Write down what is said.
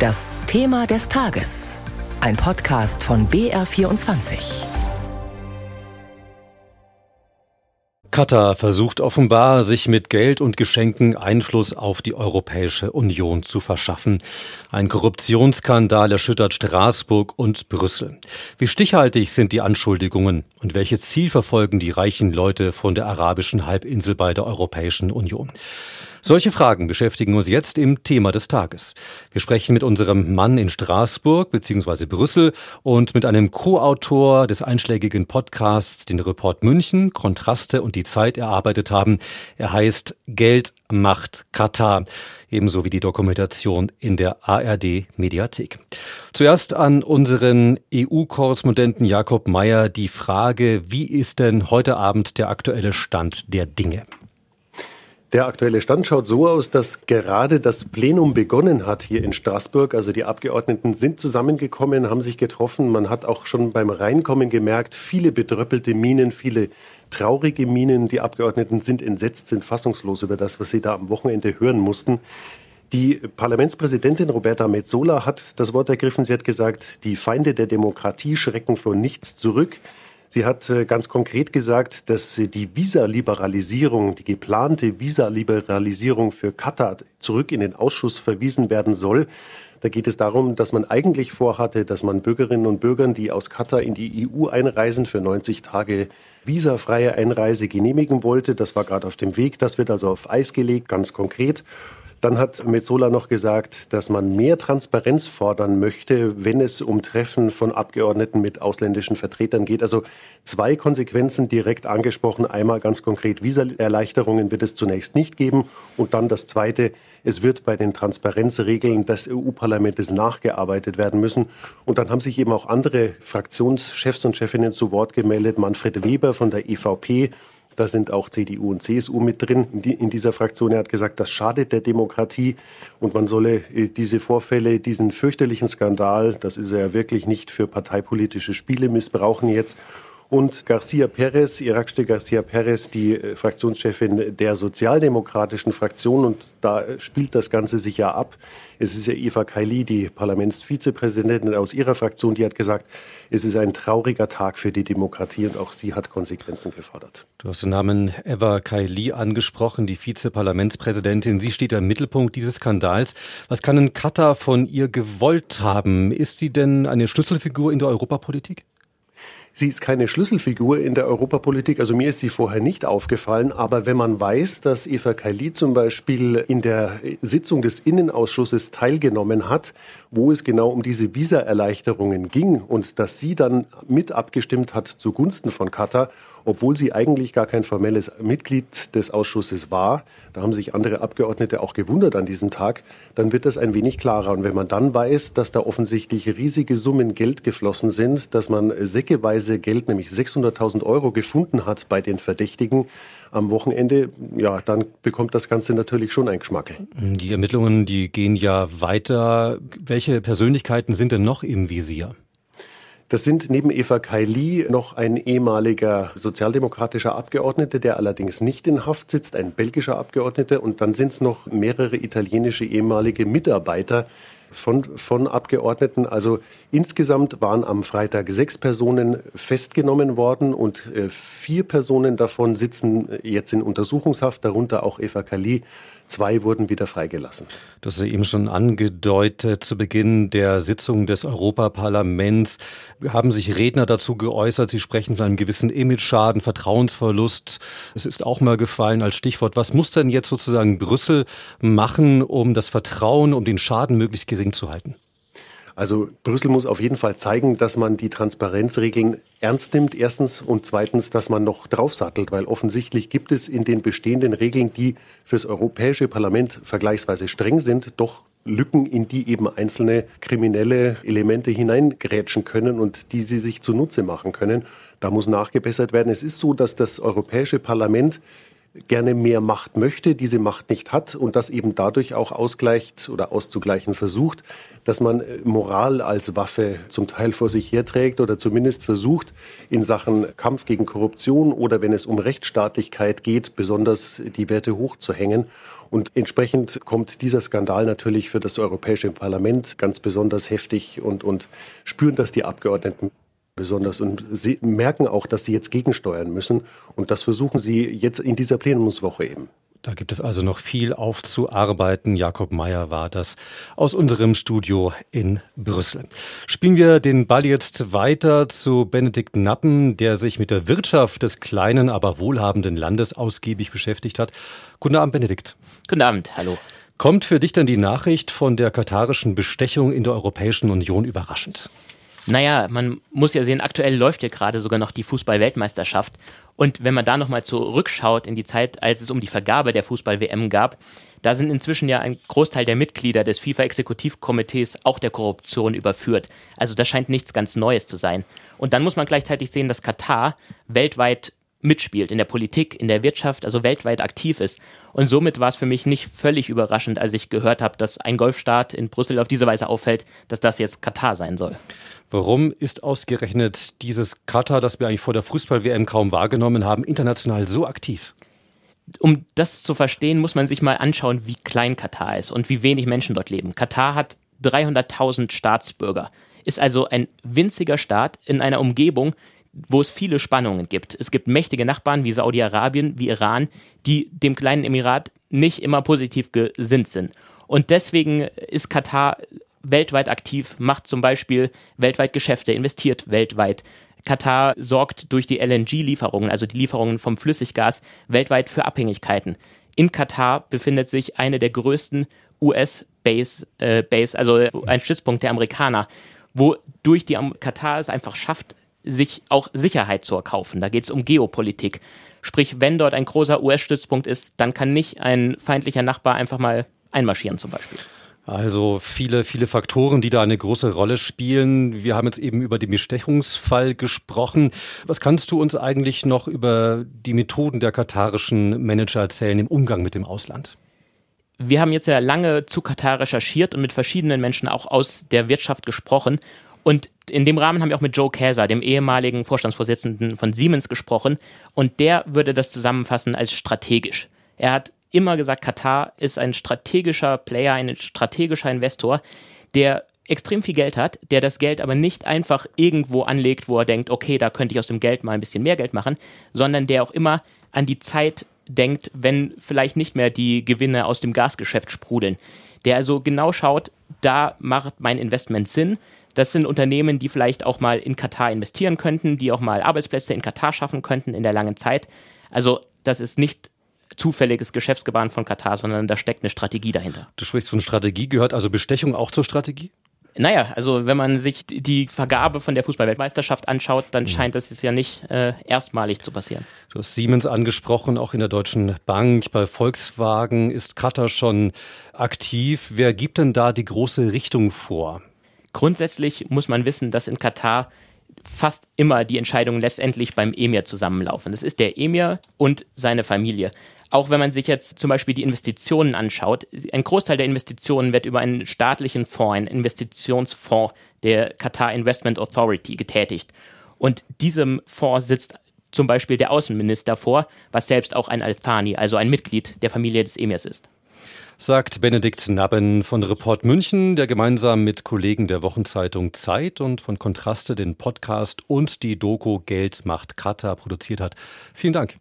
Das Thema des Tages. Ein Podcast von BR24. Katar versucht offenbar, sich mit Geld und Geschenken Einfluss auf die Europäische Union zu verschaffen. Ein Korruptionsskandal erschüttert Straßburg und Brüssel. Wie stichhaltig sind die Anschuldigungen und welches Ziel verfolgen die reichen Leute von der arabischen Halbinsel bei der Europäischen Union? Solche Fragen beschäftigen uns jetzt im Thema des Tages. Wir sprechen mit unserem Mann in Straßburg bzw. Brüssel und mit einem Co-Autor des einschlägigen Podcasts, den Report München, Kontraste und die Zeit erarbeitet haben. Er heißt Geld macht Katar, ebenso wie die Dokumentation in der ARD Mediathek. Zuerst an unseren EU-Korrespondenten Jakob Mayer die Frage, wie ist denn heute Abend der aktuelle Stand der Dinge? Der aktuelle Stand schaut so aus, dass gerade das Plenum begonnen hat hier in Straßburg. Also die Abgeordneten sind zusammengekommen, haben sich getroffen. Man hat auch schon beim Reinkommen gemerkt, viele bedröppelte Minen, viele traurige Minen. Die Abgeordneten sind entsetzt, sind fassungslos über das, was sie da am Wochenende hören mussten. Die Parlamentspräsidentin Roberta Metzola hat das Wort ergriffen. Sie hat gesagt, die Feinde der Demokratie schrecken vor nichts zurück. Sie hat äh, ganz konkret gesagt, dass die Visaliberalisierung, die geplante Visaliberalisierung für Katar zurück in den Ausschuss verwiesen werden soll. Da geht es darum, dass man eigentlich vorhatte, dass man Bürgerinnen und Bürgern, die aus Katar in die EU einreisen, für 90 Tage visafreie Einreise genehmigen wollte. Das war gerade auf dem Weg. Das wird also auf Eis gelegt, ganz konkret. Dann hat Metzola noch gesagt, dass man mehr Transparenz fordern möchte, wenn es um Treffen von Abgeordneten mit ausländischen Vertretern geht. Also zwei Konsequenzen direkt angesprochen. Einmal ganz konkret, Visaerleichterungen wird es zunächst nicht geben. Und dann das Zweite, es wird bei den Transparenzregeln des EU-Parlaments nachgearbeitet werden müssen. Und dann haben sich eben auch andere Fraktionschefs und Chefinnen zu Wort gemeldet. Manfred Weber von der EVP da sind auch CDU und CSU mit drin in dieser Fraktion. Er hat gesagt, das schadet der Demokratie und man solle äh, diese Vorfälle, diesen fürchterlichen Skandal, das ist er ja wirklich nicht für parteipolitische Spiele missbrauchen jetzt und Garcia Perez, Irakste Garcia Perez, die äh, Fraktionschefin der sozialdemokratischen Fraktion. Und da spielt das Ganze sich ja ab. Es ist ja Eva Kaili, die Parlamentsvizepräsidentin aus ihrer Fraktion, die hat gesagt, es ist ein trauriger Tag für die Demokratie und auch sie hat Konsequenzen gefordert. Du hast den Namen Eva Kaili angesprochen, die Vizeparlamentspräsidentin. Sie steht im Mittelpunkt dieses Skandals. Was kann ein Katar von ihr gewollt haben? Ist sie denn eine Schlüsselfigur in der Europapolitik? Sie ist keine Schlüsselfigur in der Europapolitik, also mir ist sie vorher nicht aufgefallen, aber wenn man weiß, dass Eva Kaili zum Beispiel in der Sitzung des Innenausschusses teilgenommen hat, wo es genau um diese Visaerleichterungen ging und dass sie dann mit abgestimmt hat zugunsten von Katar obwohl sie eigentlich gar kein formelles Mitglied des Ausschusses war. Da haben sich andere Abgeordnete auch gewundert an diesem Tag. Dann wird das ein wenig klarer. Und wenn man dann weiß, dass da offensichtlich riesige Summen Geld geflossen sind, dass man säckeweise Geld, nämlich 600.000 Euro, gefunden hat bei den Verdächtigen, am Wochenende, ja, dann bekommt das Ganze natürlich schon ein Geschmackel. Die Ermittlungen, die gehen ja weiter. Welche Persönlichkeiten sind denn noch im Visier? Das sind neben Eva Kaili noch ein ehemaliger sozialdemokratischer Abgeordneter, der allerdings nicht in Haft sitzt, ein belgischer Abgeordneter. Und dann sind es noch mehrere italienische ehemalige Mitarbeiter, von, von Abgeordneten. Also insgesamt waren am Freitag sechs Personen festgenommen worden und äh, vier Personen davon sitzen jetzt in Untersuchungshaft, darunter auch Eva Kali. Zwei wurden wieder freigelassen. Das ist eben schon angedeutet zu Beginn der Sitzung des Europaparlaments. Haben sich Redner dazu geäußert? Sie sprechen von einem gewissen Imageschaden, Vertrauensverlust. Es ist auch mal gefallen als Stichwort. Was muss denn jetzt sozusagen Brüssel machen, um das Vertrauen, um den Schaden möglichst gering zu halten? Also Brüssel muss auf jeden Fall zeigen, dass man die Transparenzregeln ernst nimmt, erstens, und zweitens, dass man noch draufsattelt, weil offensichtlich gibt es in den bestehenden Regeln, die fürs Europäische Parlament vergleichsweise streng sind, doch Lücken, in die eben einzelne kriminelle Elemente hineingrätschen können und die sie sich zunutze machen können. Da muss nachgebessert werden. Es ist so, dass das Europäische Parlament gerne mehr Macht möchte, diese Macht nicht hat und das eben dadurch auch ausgleicht oder auszugleichen versucht, dass man äh, Moral als Waffe zum Teil vor sich herträgt oder zumindest versucht, in Sachen Kampf gegen Korruption oder wenn es um Rechtsstaatlichkeit geht, besonders die Werte hochzuhängen. Und entsprechend kommt dieser Skandal natürlich für das Europäische Parlament ganz besonders heftig und, und spüren das die Abgeordneten besonders und sie merken auch, dass sie jetzt gegensteuern müssen. Und das versuchen sie jetzt in dieser Plenumswoche eben. Da gibt es also noch viel aufzuarbeiten. Jakob Meyer war das aus unserem Studio in Brüssel. Spielen wir den Ball jetzt weiter zu Benedikt Nappen, der sich mit der Wirtschaft des kleinen, aber wohlhabenden Landes ausgiebig beschäftigt hat. Guten Abend, Benedikt. Guten Abend, hallo. Kommt für dich dann die Nachricht von der katarischen Bestechung in der Europäischen Union überraschend? Naja, man muss ja sehen, aktuell läuft ja gerade sogar noch die Fußball-Weltmeisterschaft. Und wenn man da nochmal zurückschaut in die Zeit, als es um die Vergabe der Fußball-WM gab, da sind inzwischen ja ein Großteil der Mitglieder des FIFA-Exekutivkomitees auch der Korruption überführt. Also das scheint nichts ganz Neues zu sein. Und dann muss man gleichzeitig sehen, dass Katar weltweit mitspielt, in der Politik, in der Wirtschaft, also weltweit aktiv ist. Und somit war es für mich nicht völlig überraschend, als ich gehört habe, dass ein Golfstaat in Brüssel auf diese Weise auffällt, dass das jetzt Katar sein soll. Warum ist ausgerechnet dieses Katar, das wir eigentlich vor der Fußball-WM kaum wahrgenommen haben, international so aktiv? Um das zu verstehen, muss man sich mal anschauen, wie klein Katar ist und wie wenig Menschen dort leben. Katar hat 300.000 Staatsbürger, ist also ein winziger Staat in einer Umgebung, wo es viele Spannungen gibt. Es gibt mächtige Nachbarn wie Saudi-Arabien, wie Iran, die dem kleinen Emirat nicht immer positiv gesinnt sind. Und deswegen ist Katar weltweit aktiv, macht zum Beispiel weltweit Geschäfte, investiert weltweit. Katar sorgt durch die LNG-Lieferungen, also die Lieferungen vom Flüssiggas, weltweit für Abhängigkeiten. In Katar befindet sich eine der größten US-Base, äh, Base, also ein Stützpunkt der Amerikaner, wo durch die Katar es einfach schafft, sich auch Sicherheit zu erkaufen. Da geht es um Geopolitik. Sprich, wenn dort ein großer US-Stützpunkt ist, dann kann nicht ein feindlicher Nachbar einfach mal einmarschieren zum Beispiel. Also viele, viele Faktoren, die da eine große Rolle spielen. Wir haben jetzt eben über den Bestechungsfall gesprochen. Was kannst du uns eigentlich noch über die Methoden der katarischen Manager erzählen im Umgang mit dem Ausland? Wir haben jetzt ja lange zu Katar recherchiert und mit verschiedenen Menschen auch aus der Wirtschaft gesprochen. Und in dem Rahmen haben wir auch mit Joe Käser, dem ehemaligen Vorstandsvorsitzenden von Siemens, gesprochen. Und der würde das zusammenfassen als strategisch. Er hat immer gesagt, Katar ist ein strategischer Player, ein strategischer Investor, der extrem viel Geld hat, der das Geld aber nicht einfach irgendwo anlegt, wo er denkt, okay, da könnte ich aus dem Geld mal ein bisschen mehr Geld machen, sondern der auch immer an die Zeit denkt, wenn vielleicht nicht mehr die Gewinne aus dem Gasgeschäft sprudeln. Der also genau schaut, da macht mein Investment Sinn, das sind Unternehmen, die vielleicht auch mal in Katar investieren könnten, die auch mal Arbeitsplätze in Katar schaffen könnten in der langen Zeit. Also das ist nicht zufälliges Geschäftsgebaren von Katar, sondern da steckt eine Strategie dahinter. Du sprichst von Strategie, gehört also Bestechung auch zur Strategie? Naja, also wenn man sich die Vergabe von der Fußballweltmeisterschaft anschaut, dann mhm. scheint das ja nicht äh, erstmalig zu passieren. Du hast Siemens angesprochen, auch in der Deutschen Bank, bei Volkswagen ist Katar schon aktiv. Wer gibt denn da die große Richtung vor? Grundsätzlich muss man wissen, dass in Katar fast immer die Entscheidungen letztendlich beim Emir zusammenlaufen. Das ist der Emir und seine Familie. Auch wenn man sich jetzt zum Beispiel die Investitionen anschaut, ein Großteil der Investitionen wird über einen staatlichen Fonds, einen Investitionsfonds der Qatar Investment Authority getätigt. Und diesem Fonds sitzt zum Beispiel der Außenminister vor, was selbst auch ein Al-Thani, also ein Mitglied der Familie des Emirs ist sagt Benedikt Nabben von Report München, der gemeinsam mit Kollegen der Wochenzeitung Zeit und von Kontraste den Podcast und die Doku Geld macht Katar produziert hat. Vielen Dank.